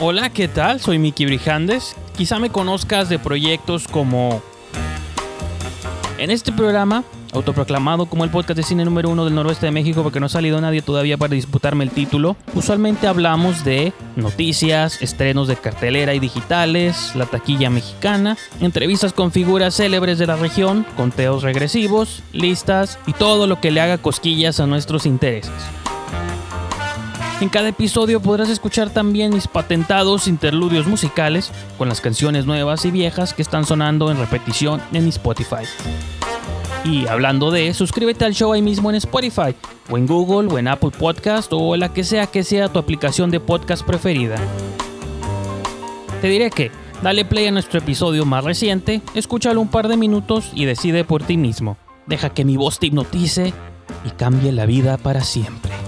Hola, ¿qué tal? Soy Miki Brijandes. Quizá me conozcas de proyectos como... En este programa, autoproclamado como el podcast de cine número uno del noroeste de México porque no ha salido nadie todavía para disputarme el título, usualmente hablamos de noticias, estrenos de cartelera y digitales, la taquilla mexicana, entrevistas con figuras célebres de la región, conteos regresivos, listas y todo lo que le haga cosquillas a nuestros intereses. En cada episodio podrás escuchar también mis patentados interludios musicales con las canciones nuevas y viejas que están sonando en repetición en Spotify. Y hablando de, suscríbete al show ahí mismo en Spotify, o en Google, o en Apple Podcast, o la que sea que sea tu aplicación de podcast preferida. Te diré que, dale play a nuestro episodio más reciente, escúchalo un par de minutos y decide por ti mismo. Deja que mi voz te hipnotice y cambie la vida para siempre.